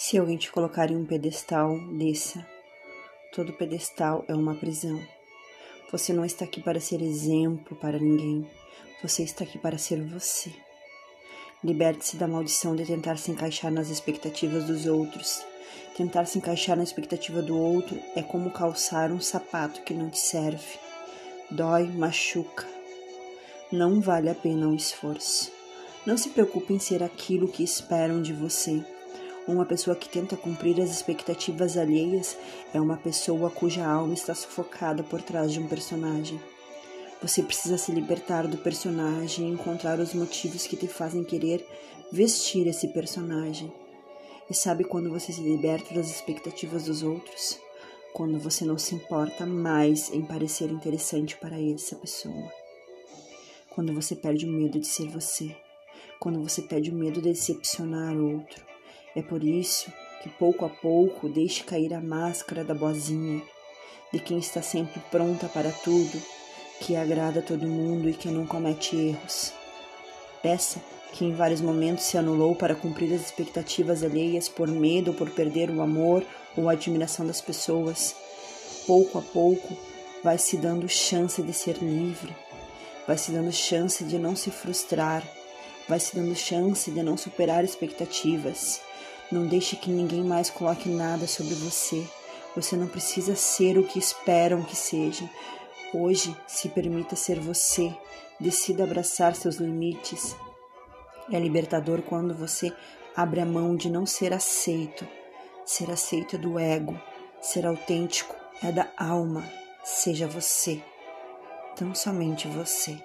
Se alguém te colocar em um pedestal, desça. Todo pedestal é uma prisão. Você não está aqui para ser exemplo para ninguém. Você está aqui para ser você. Liberte-se da maldição de tentar se encaixar nas expectativas dos outros. Tentar se encaixar na expectativa do outro é como calçar um sapato que não te serve. Dói, machuca. Não vale a pena o esforço. Não se preocupe em ser aquilo que esperam de você. Uma pessoa que tenta cumprir as expectativas alheias é uma pessoa cuja alma está sufocada por trás de um personagem. Você precisa se libertar do personagem e encontrar os motivos que te fazem querer vestir esse personagem. E sabe quando você se liberta das expectativas dos outros? Quando você não se importa mais em parecer interessante para essa pessoa. Quando você perde o medo de ser você. Quando você perde o medo de decepcionar outro é por isso que pouco a pouco deixe cair a máscara da boazinha, de quem está sempre pronta para tudo, que agrada todo mundo e que não comete erros. Essa que em vários momentos se anulou para cumprir as expectativas alheias por medo ou por perder o amor ou a admiração das pessoas, pouco a pouco vai se dando chance de ser livre, vai se dando chance de não se frustrar, vai se dando chance de não superar expectativas não deixe que ninguém mais coloque nada sobre você. Você não precisa ser o que esperam que seja. Hoje, se permita ser você. Decida abraçar seus limites. É libertador quando você abre a mão de não ser aceito. Ser aceito é do ego. Ser autêntico é da alma. Seja você. Tão somente você.